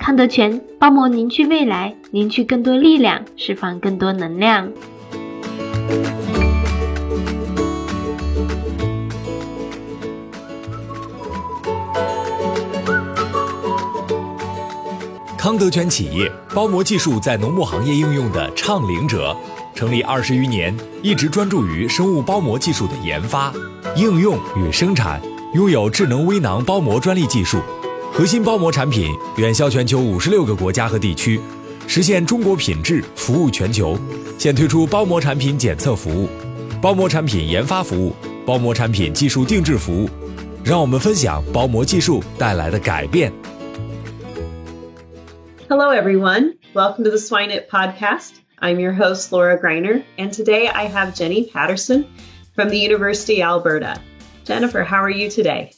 康德全包膜凝聚未来，凝聚更多力量，释放更多能量。康德全企业包膜技术在农牧行业应用的倡领者，成立二十余年，一直专注于生物包膜技术的研发、应用与生产，拥有智能微囊包膜专利技术。核心包膜产品远销全球五十六个国家和地区，实现中国品质服务全球。现推出包膜产品检测服务、包膜产品研发服务、包膜产品技术定制服务。让我们分享包膜技术带来的改变。Hello, everyone. Welcome to the Swine It podcast. I'm your host, Laura Greiner, and today I have Jenny Patterson from the University of Alberta. Jennifer, how are you today?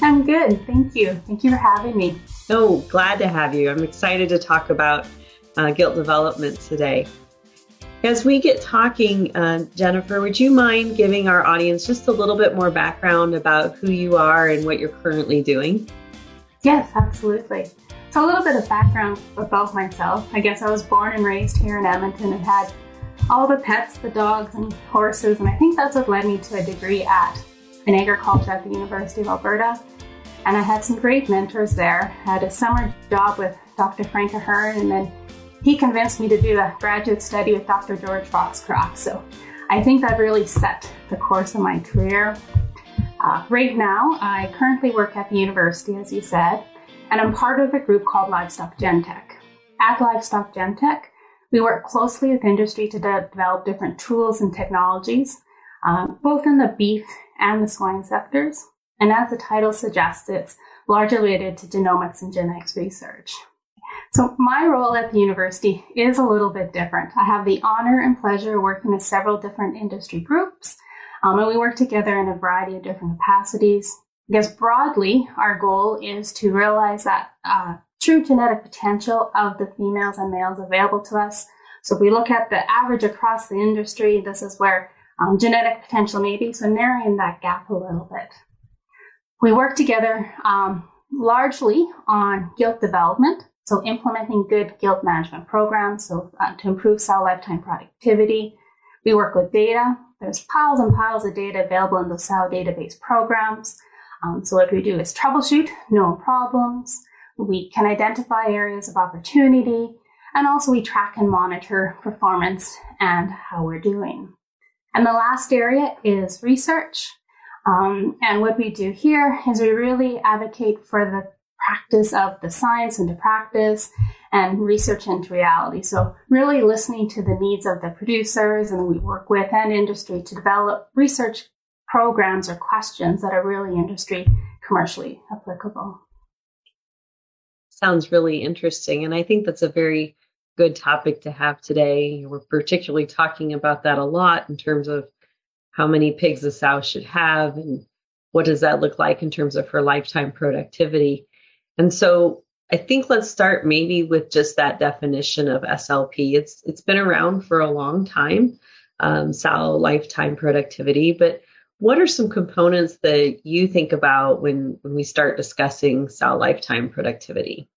I'm good. Thank you. Thank you for having me. Oh, glad to have you. I'm excited to talk about uh, gilt development today. As we get talking, uh, Jennifer, would you mind giving our audience just a little bit more background about who you are and what you're currently doing? Yes, absolutely. So, a little bit of background about myself. I guess I was born and raised here in Edmonton and had all the pets, the dogs and horses, and I think that's what led me to a degree at in agriculture at the University of Alberta. And I had some great mentors there. I had a summer job with Dr. Frank Aherne, and then he convinced me to do a graduate study with Dr. George Foxcroft. So I think that really set the course of my career. Uh, right now, I currently work at the university, as you said, and I'm part of a group called Livestock Gentec. At Livestock Gentec, we work closely with industry to de- develop different tools and technologies, um, both in the beef and the swine sectors. And as the title suggests, it's largely related to genomics and genetics research. So my role at the university is a little bit different. I have the honor and pleasure of working with several different industry groups, um, and we work together in a variety of different capacities. I guess broadly, our goal is to realize that uh, true genetic potential of the females and males available to us. So if we look at the average across the industry, this is where um, genetic potential maybe, so narrowing that gap a little bit. We work together um, largely on gilt development, so implementing good gilt management programs so uh, to improve sow lifetime productivity. We work with data. There's piles and piles of data available in the cell database programs. Um, so what we do is troubleshoot known problems. We can identify areas of opportunity, and also we track and monitor performance and how we're doing. And the last area is research. Um, and what we do here is we really advocate for the practice of the science into practice and research into reality. So really listening to the needs of the producers and we work with and industry to develop research programs or questions that are really industry commercially applicable. Sounds really interesting. And I think that's a very good topic to have today. We're particularly talking about that a lot in terms of how many pigs a sow should have and what does that look like in terms of her lifetime productivity. And so I think let's start maybe with just that definition of SLP. It's it's been around for a long time, um, sow lifetime productivity, but what are some components that you think about when when we start discussing sow lifetime productivity?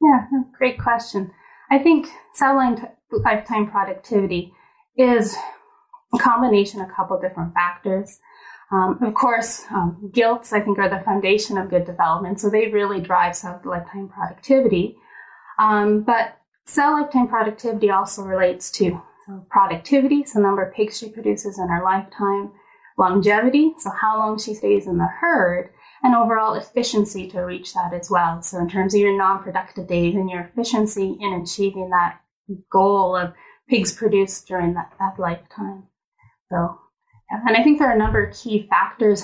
Yeah, great question. I think sow lifetime productivity is a combination of a couple different factors. Um, of course, um, I think, are the foundation of good development, so they really drive sow lifetime productivity. Um, but sow lifetime productivity also relates to productivity, so number of pigs she produces in her lifetime, longevity, so how long she stays in the herd, and overall efficiency to reach that as well. So in terms of your non-productive days and your efficiency in achieving that goal of pigs produced during that, that lifetime. So, and I think there are a number of key factors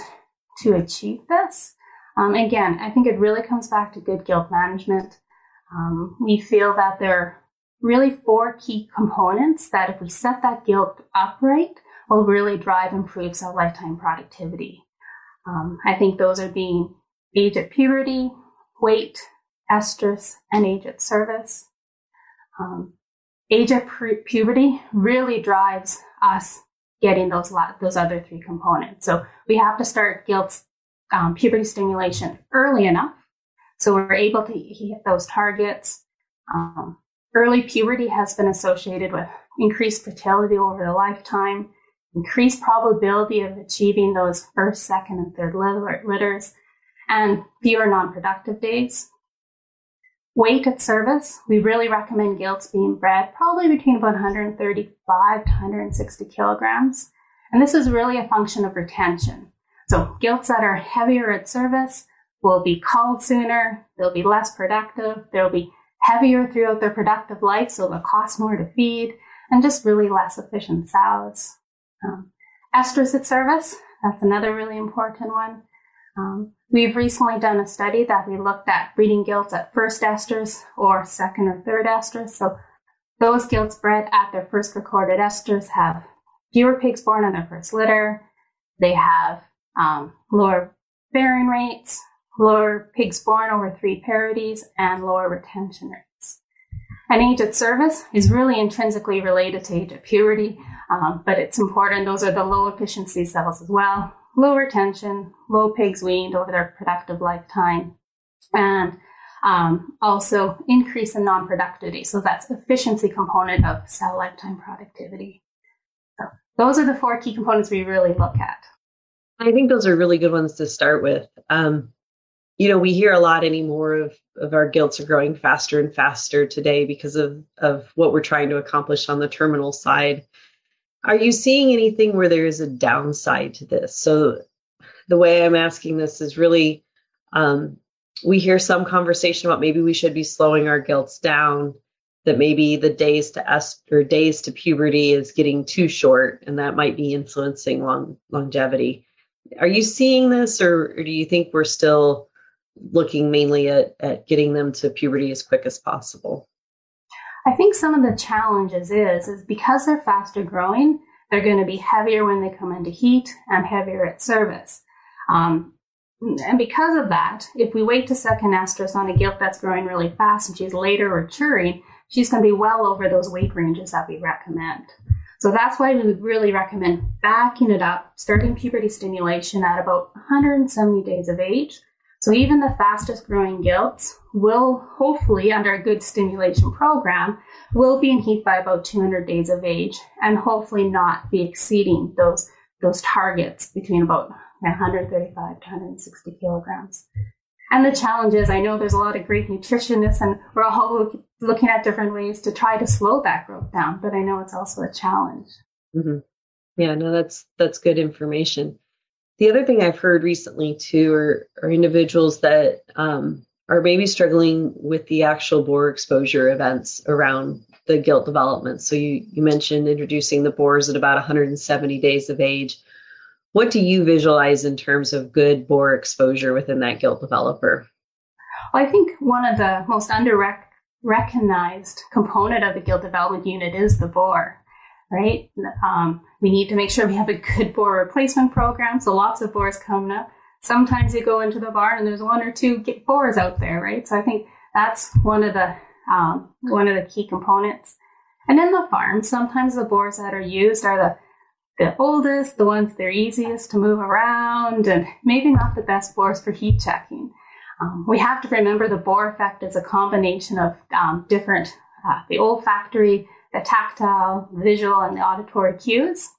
to achieve this. Um, again, I think it really comes back to good gilt management. Um, we feel that there are really four key components that if we set that gilt upright, will really drive improves our lifetime productivity. Um, I think those are being age at puberty, weight, estrus, and age at service. Um, age at pu- puberty really drives us getting those those other three components. So we have to start gilt um, puberty stimulation early enough, so we're able to hit those targets. Um, early puberty has been associated with increased fertility over the lifetime, increased probability of achieving those first, second, and third litters, and fewer non-productive days. Weight at service, we really recommend gilts being bred probably between about 135 to 160 kilograms. And this is really a function of retention. So gilts that are heavier at service will be culled sooner, they'll be less productive, they'll be heavier throughout their productive life, so they'll cost more to feed, and just really less efficient sows. Um, at service, that's another really important one. Um, we've recently done a study that we looked at breeding gilts at first estrus or second or third estrus. So those gilts bred at their first recorded estrus have fewer pigs born on their first litter. They have um, lower bearing rates, lower pigs born over three parities, and lower retention rates. And age at service is really intrinsically related to age at puberty, um, but it's important. Those are the low efficiency cells as well. Low retention, low pigs weaned over their productive lifetime, and um, also increase in non-productivity. So that's efficiency component of sow lifetime productivity. So those are the four key components we really look at. I think those are really good ones to start with. Um, you know, we hear a lot anymore of, of our gilts are growing faster and faster today because of, of what we're trying to accomplish on the terminal side. Are you seeing anything where there is a downside to this? So the way I'm asking this is really um, we hear some conversation about maybe we should be slowing our gilts down, that maybe the days to est- or days to puberty is getting too short, and that might be influencing long longevity. Are you seeing this, or, or do you think we're still looking mainly at, at getting them to puberty as quick as possible? I think some of the challenges is is because they're faster growing, they're going to be heavier when they come into heat and heavier at service. Um, and because of that, if we wait to second estrus on a gilt that's growing really fast and she's later maturing, she's going to be well over those weight ranges that we recommend. So that's why we would really recommend backing it up, starting puberty stimulation at about 170 days of age. So even the fastest growing gilts will hopefully, under a good stimulation program, will be in heat by about 200 days of age and hopefully not be exceeding those, those targets between about 135 to 160 kilograms. And the challenge is, I know there's a lot of great nutritionists, and we're all looking at different ways to try to slow that growth down. But I know it's also a challenge. Mm-hmm. Yeah, no, that's that's good information. The other thing I've heard recently too are, are individuals that um, are maybe struggling with the actual boar exposure events around the gilt development. So you you mentioned introducing the boars at about 170 days of age what do you visualize in terms of good boar exposure within that gilt developer? I think one of the most under recognized component of the gilt development unit is the boar, right? Um, we need to make sure we have a good boar replacement program. So lots of boars coming up. Sometimes you go into the barn and there's one or two boars out there, right? So I think that's one of the um, one of the key components. And in the farm, sometimes the boars that are used are the the oldest, the ones that are easiest to move around, and maybe not the best boars for heat checking. Um, we have to remember the boar effect is a combination of um, different, uh, the olfactory, the tactile, visual, and the auditory cues.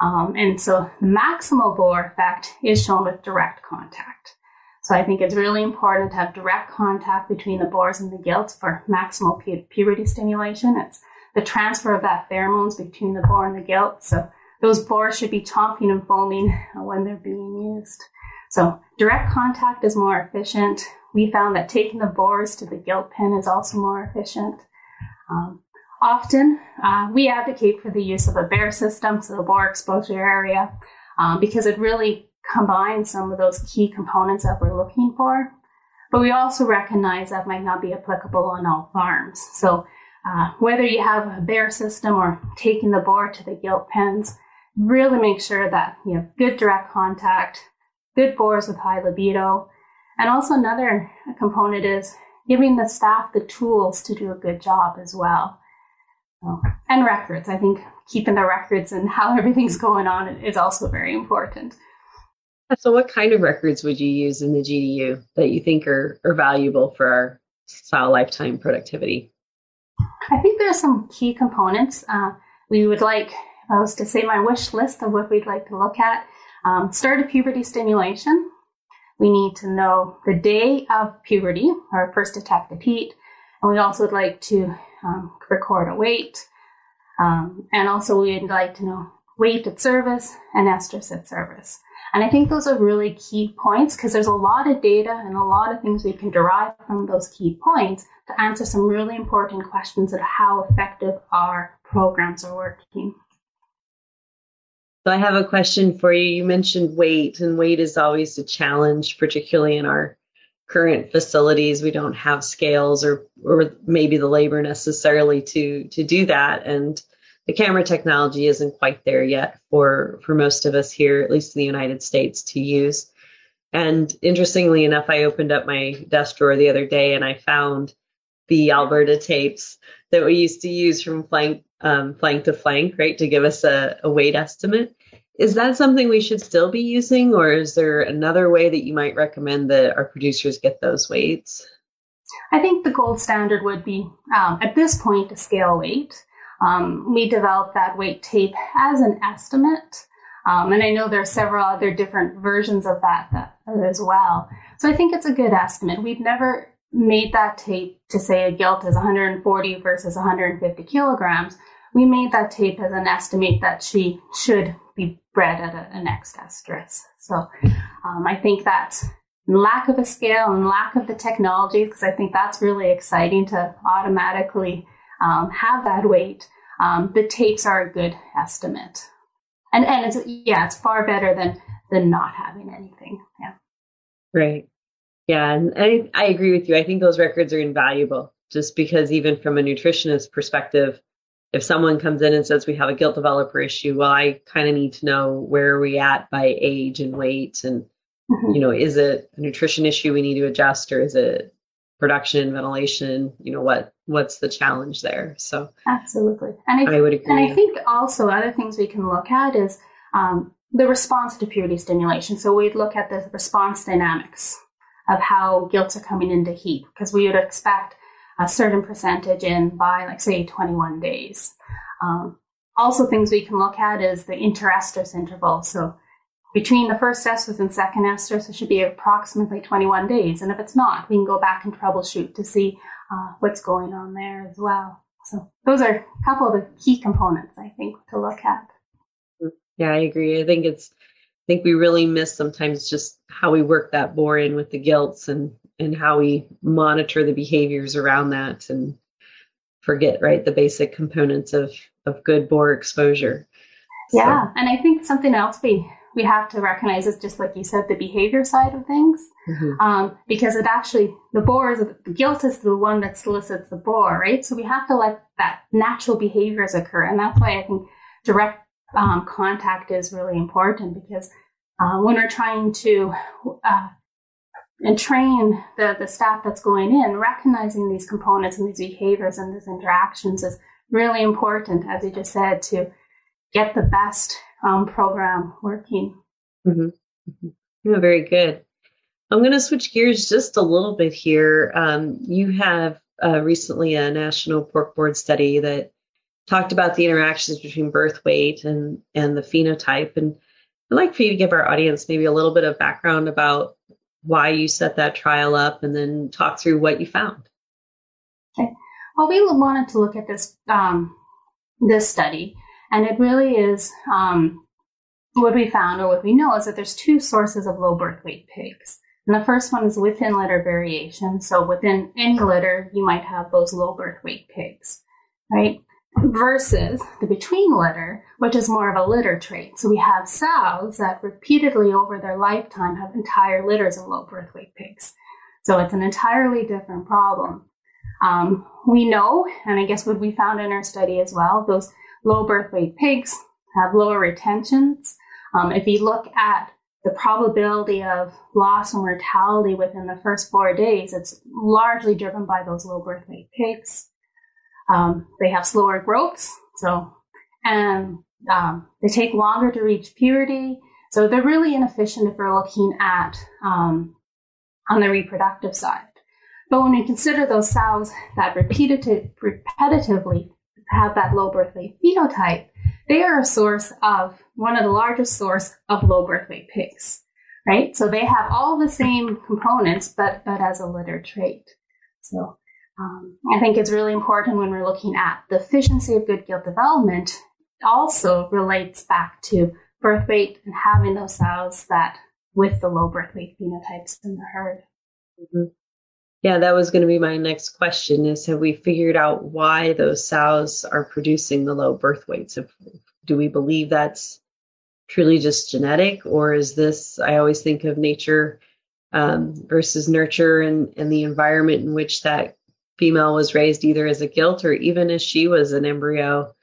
Um, and so the maximal boar effect is shown with direct contact. So I think it's really important to have direct contact between the boars and the gilts for maximal pu- puberty stimulation. It's the transfer of that pheromones between the boar and the gilt. So those boars should be chomping and foaming when they're being used. So direct contact is more efficient. We found that taking the boars to the gilt pen is also more efficient. Um, often, uh, we advocate for the use of a bear system, so the boar exposure area, um, because it really combines some of those key components that we're looking for. But we also recognize that might not be applicable on all farms. So uh, whether you have a bear system or taking the boar to the gilt pens, really make sure that you have good direct contact, good boars with high libido. And also another component is giving the staff the tools to do a good job as well. So, and records. I think keeping the records and how everything's going on is also very important. So, what kind of records would you use in the GDU that you think are, are valuable for our sow lifetime productivity? I think there are some key components. Uh, we would like, if I was to say my wish list of what we'd like to look at, um, start of puberty stimulation. We need to know the day of puberty or first detected heat. And we also would like to um, record a weight. Um, and also we'd like to know weight at service and estrus at service. And I think those are really key points because there's a lot of data and a lot of things we can derive from those key points to answer some really important questions of how effective our programs are working. So I have a question for you. You mentioned weight, and weight is always a challenge, particularly in our current facilities. We don't have scales or or maybe the labor necessarily to to do that. And the camera technology isn't quite there yet for for most of us here, at least in the United States, to use. And interestingly enough, I opened up my desk drawer the other day and I found the Alberta tapes that we used to use from flank um, flank to flank, right, to give us a, a weight estimate. Is that something we should still be using, or is there another way that you might recommend that our producers get those weights? I think the gold standard would be um, at this point a scale weight. Um, we developed that weight tape as an estimate. Um, and I know there are several other different versions of that, that as well. So I think it's a good estimate. We've never made that tape to say a gilt is 140 versus 150 kilograms. We made that tape as an estimate that she should be bred at a, a next estrus. So um, I think that lack of a scale and lack of the technology, because I think that's really exciting to automatically um, have that weight, um, the tapes are a good estimate. And and it's yeah, it's far better than than not having anything. Yeah. Right. Yeah, and I, I agree with you. I think those records are invaluable just because even from a nutritionist perspective, if someone comes in and says we have a gilt developer issue, well, I kind of need to know where are we at by age and weight and mm-hmm. you know, is it a nutrition issue we need to adjust or is it production, and ventilation, you know, what what's the challenge there? So absolutely, and I, I would agree. And I think also other things we can look at is um, the response to puberty stimulation. So we'd look at the response dynamics of how gilts are coming into heat because we would expect a certain percentage in by like say 21 days. Um, also, things we can look at is the interestrus interval. So between the first estrus and second estrus, it should be approximately 21 days. And if it's not, we can go back and troubleshoot to see uh, what's going on there as well. So those are a couple of the key components, I think, to look at. Yeah, I agree. I think it's, I think we really miss sometimes just how we work that boar in with the gilts and, and how we monitor the behaviors around that and forget, right, the basic components of, of good boar exposure. Yeah. So. And I think something else we we have to recognize is just like you said, the behavior side of things, mm-hmm. um, because it actually the boar is the gilt is the one that solicits the boar, right? So we have to let that natural behaviors occur, and that's why I think direct um, contact is really important because uh, when we're trying to uh, and train the, the staff that's going in, recognizing these components and these behaviors and these interactions is really important, as you just said, to get the best um, program working. Mm-hmm. mm-hmm. Yeah, very good. I'm going to switch gears just a little bit here. Um, you have uh, recently a national pork board study that talked about the interactions between birth weight and and the phenotype, and I'd like for you to give our audience maybe a little bit of background about why you set that trial up, and then talk through what you found. Okay. Well, we wanted to look at this um, this study, and it really is um, what we found or what we know is that there's two sources of low birth weight pigs. And the first one is within litter variation. So within any litter, you might have those low birth weight pigs, right? Versus the between litter, which is more of a litter trait. So we have sows that repeatedly over their lifetime have entire litters of low birth weight pigs. So it's an entirely different problem. Um, we know, and I guess what we found in our study as well, those low birth weight pigs have lower retentions. Um, if you look at the probability of loss or mortality within the first four days, it's largely driven by those low birth weight pigs. Um, they have slower growths, so and um, they take longer to reach puberty. So they're really inefficient if we're looking at um, on the reproductive side. But when we consider those sows that repetitive, repetitively have that low birth weight phenotype, they are a source of one of the largest source of low birth weight pigs, right? So they have all the same components, but but as a litter trait. So um, I think it's really important when we're looking at the efficiency of good gilt development. Also relates back to birth weight and having those sows that with the low birth weight phenotypes in the herd. Mm-hmm. Yeah, that was going to be my next question is have we figured out why those sows are producing the low birth weights? If, do we believe that's truly just genetic or is this, I always think of nature um, versus nurture and, and the environment in which that female was raised either as a gilt or even as she was an embryo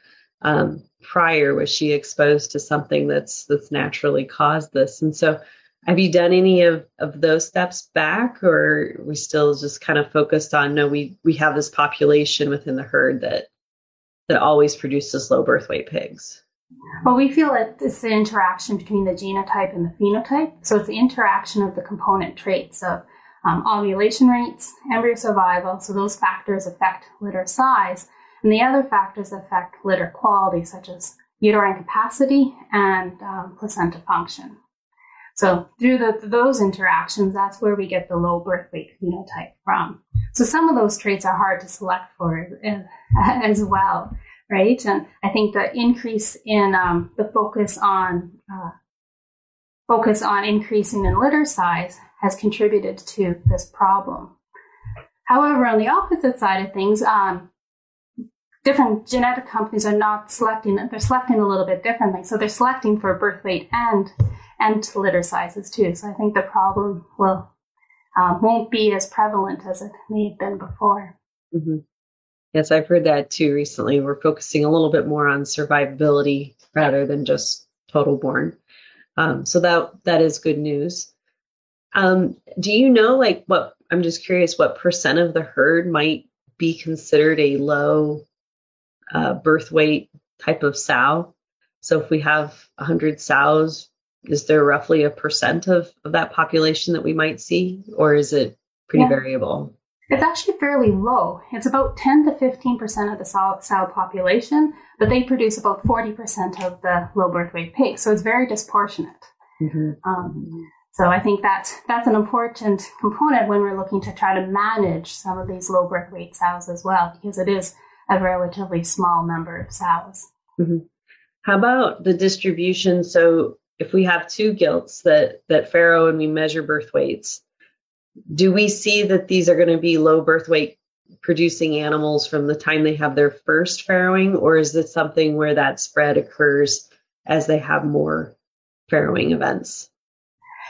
um, prior was she exposed to something that's that's naturally caused this? And so have you done any of, of those steps back or we still just kind of focused on no we we have this population within the herd that that always produces low birth weight pigs? Well we feel that it's the interaction between the genotype and the phenotype. So it's the interaction of the component traits of um, ovulation rates embryo survival so those factors affect litter size and the other factors affect litter quality such as uterine capacity and um, placenta function so through the, those interactions, that's where we get the low birth weight phenotype from. So some of those traits are hard to select for as well, right? And I think the increase in um, the focus on uh, focus on increasing in litter size has contributed to this problem. However, on the opposite side of things, um, different genetic companies are not selecting; they're selecting a little bit differently. So they're selecting for birth weight and and litter sizes too. So I think the problem will um, won't be as prevalent as it may have been before. Mm-hmm. Yes, I've heard that too recently. We're focusing a little bit more on survivability rather than just total born. Um, so that that is good news. Um, do you know, like, what? I'm just curious, what percent of the herd might be considered a low uh, birth weight type of sow? So if we have 100 sows, is there roughly a percent of, of that population that we might see, or is it pretty yeah. variable? It's actually fairly low. It's about 10 to 15% of the sow, sow population, but they produce about 40% of the low birth weight pigs. So it's very disproportionate. Mm-hmm. Um, so I think that's, that's an important component when we're looking to try to manage some of these low birth weight sows as well, because it is a relatively small number of sows. Mm-hmm. How about the distribution? So if we have two gilts that that farrow and we measure birth weights, do we see that these are going to be low birth weight producing animals from the time they have their first farrowing, or is this something where that spread occurs as they have more farrowing events?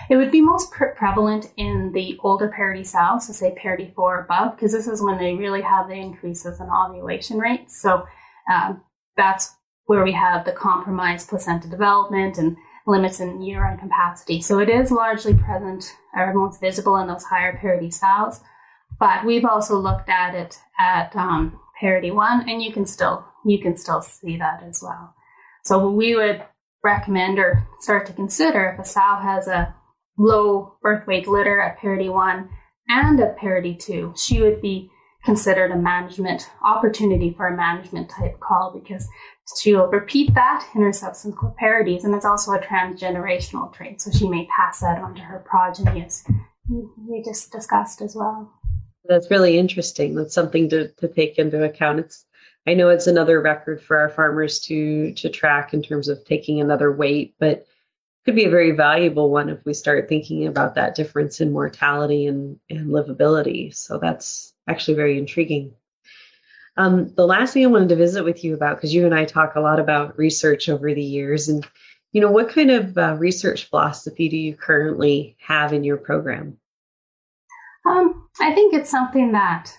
It would be most pre- prevalent in the older parity sows, so say parity four or above, because this is when they really have the increases in ovulation rates. So um, that's where we have the compromised placenta development and limits in uterine capacity. So it is largely present or most visible in those higher parity sows. But we've also looked at it at um, parity one, and you can still you can still see that as well. So we would recommend or start to consider if a sow has a low birth weight litter at parity one and at parity two, she would be considered a management opportunity for a management type call because she'll repeat that in her subsequent parities, and it's also a transgenerational trait, so she may pass that on to her progeny, as we just discussed as well. That's really interesting. That's something to, to take into account. It's I know it's another record for our farmers to to track in terms of taking another weight, but it could be a very valuable one if we start thinking about that difference in mortality and, and livability. So that's actually very intriguing. Um, the last thing I wanted to visit with you about, because you and I talk a lot about research over the years, and you know, what kind of uh, research philosophy do you currently have in your program? Um, I think it's something that,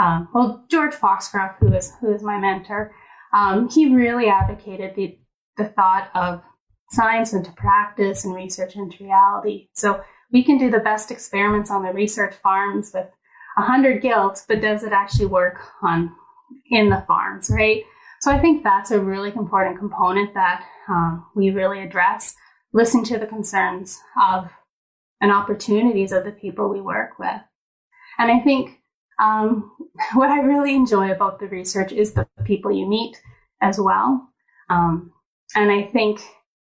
um, well, George Foxcroft, who is who is my mentor, um, he really advocated the the thought of science into practice and research into reality. So we can do the best experiments on the research farms with 100 gilts, but does it actually work on in the farms, right? So I think that's a really important component that um, we really address. Listen to the concerns of and opportunities of the people we work with. And I think um, what I really enjoy about the research is the people you meet as well. Um, and I think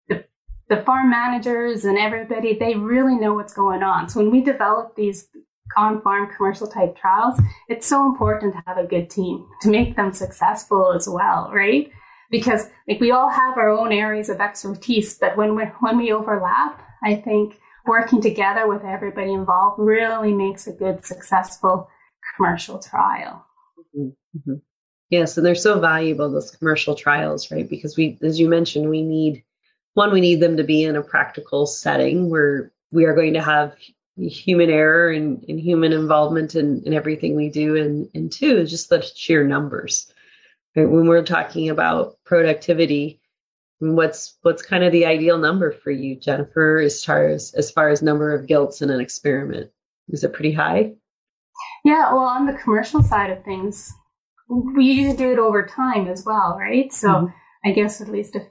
the, the farm managers and everybody, they really know what's going on. So when we develop these on farm commercial type trials, it's so important to have a good team to make them successful as well, right? Because like we all have our own areas of expertise, but when we when we overlap, I think working together with everybody involved really makes a good, successful commercial trial. Mm-hmm. Yes, and they're so valuable those commercial trials, right? Because we, as you mentioned, we need one, we need them to be in a practical setting where we are going to have human error and, and human involvement in, in everything we do, and and two, just the sheer numbers. Right? When we're talking about productivity, what's what's kind of the ideal number for you, Jennifer, as far as as far as number of gilts in an experiment? Is it pretty high? Yeah, well, on the commercial side of things, we usually do it over time as well, right? So mm-hmm. I guess at least a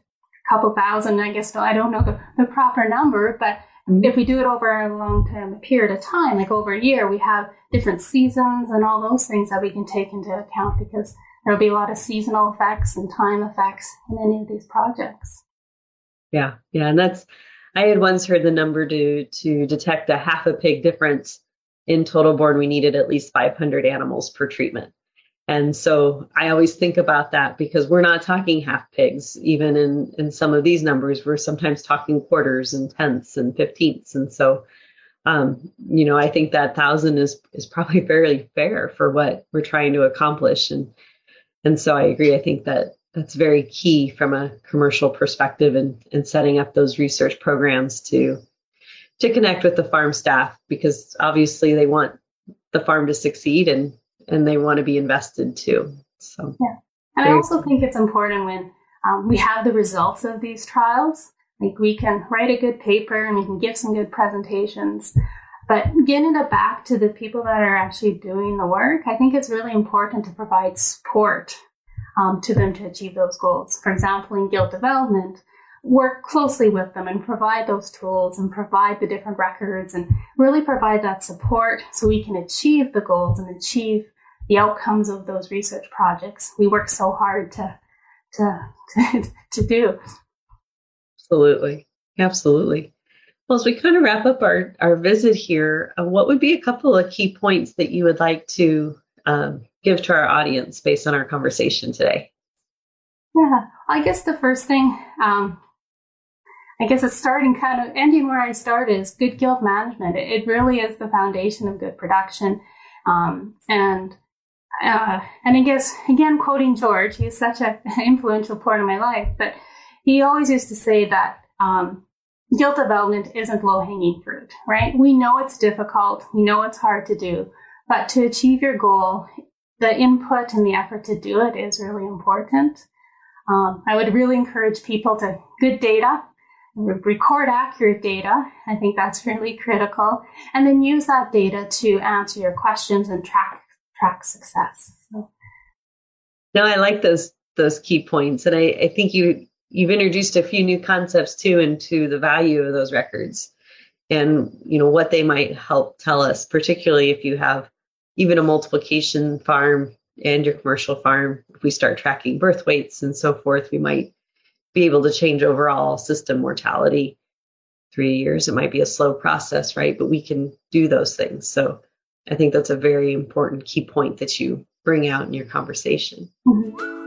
couple thousand. I guess I don't know the, the proper number, but mm-hmm. if we do it over a long term period of time, like over a year, we have different seasons and all those things that we can take into account because there'll be a lot of seasonal effects and time effects in any of these projects. Yeah, yeah, and that's I had once heard the number to to detect a half a pig difference in total born. We needed at least 500 animals per treatment. And so I always think about that because we're not talking half pigs, even in, in some of these numbers, we're sometimes talking quarters and tenths and fifteenths. And so, um, you know, I think that thousand is, is probably fairly fair for what we're trying to accomplish. And and so I agree. I think that that's very key from a commercial perspective and, and setting up those research programs to to connect with the farm staff because obviously they want the farm to succeed and and they want to be invested too. So yeah, and I also think it's important when um, we have the results of these trials. Like we can write a good paper and we can give some good presentations, but getting it back to the people that are actually doing the work, I think it's really important to provide support um, to them to achieve those goals. For example, in gilt development, work closely with them and provide those tools and provide the different records and really provide that support so we can achieve the goals and achieve the outcomes of those research projects we work so hard to to to, to do. Absolutely, absolutely. Well, as we kind of wrap up our, our visit here, uh, what would be a couple of key points that you would like to um, give to our audience based on our conversation today? Yeah, I guess the first thing, um, I guess it's starting kind of ending where I started is good gilt management. It, it really is the foundation of good production. Um, and uh, and I guess again quoting George, he's such an influential part of my life, but he always used to say that um, gilt development isn't low hanging fruit, right? We know it's difficult, we know it's hard to do, but to achieve your goal, the input and the effort to do it is really important. Um, I would really encourage people to good data, record accurate data. I think that's really critical, and then use that data to answer your questions and track track success. So. No, I like those those key points, and I, I think you you've introduced a few new concepts too into the value of those records and you know what they might help tell us particularly if you have even a multiplication farm and your commercial farm if we start tracking birth weights and so forth we might be able to change overall system mortality three years it might be a slow process right but we can do those things so i think that's a very important key point that you bring out in your conversation mm-hmm.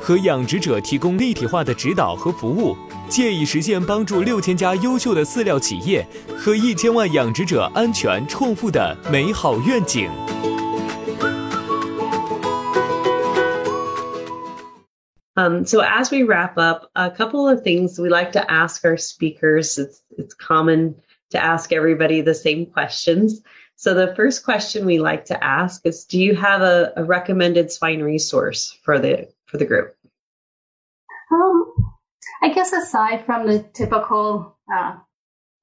和养殖者提供立体化的指导和服务，借以实现帮助六千家优秀的饲料企业和一千万养殖者安全创富的美好愿景。Um, so as we wrap up, a couple of things we like to ask our speakers. It's it's common to ask everybody the same questions. So the first question we like to ask is, do you have a, a recommended swine resource for the for the group? Um, I guess aside from the typical uh,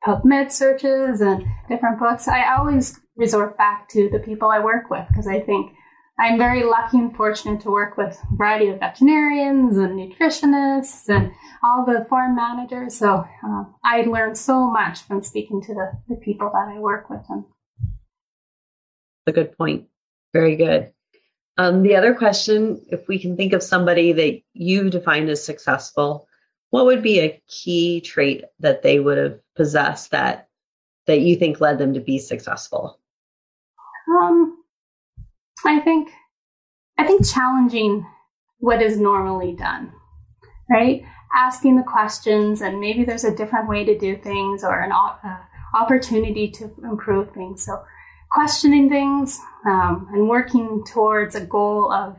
PubMed searches and different books, I always resort back to the people I work with because I think I'm very lucky and fortunate to work with a variety of veterinarians and nutritionists and all the farm managers. So uh, I learned so much from speaking to the, the people that I work with. And a good point. Very good. Um, the other question, if we can think of somebody that you defined as successful, what would be a key trait that they would have possessed that that you think led them to be successful? Um, I think I think challenging what is normally done, right? Asking the questions, and maybe there's a different way to do things or an uh, opportunity to improve things. So questioning things um, and working towards a goal of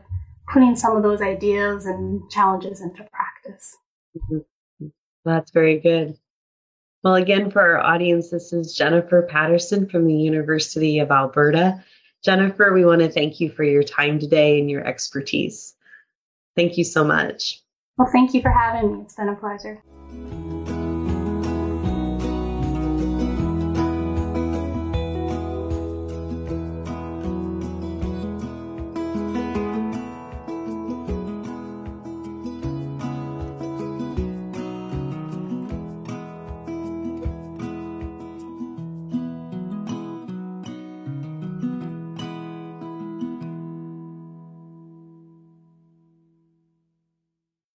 putting some of those ideas and challenges into practice. Mm-hmm. That's very good. Well, again, for our audience, this is Jennifer Patterson from the University of Alberta. Jennifer, we want to thank you for your time today and your expertise. Thank you so much. Well, thank you for having me. It's been a pleasure.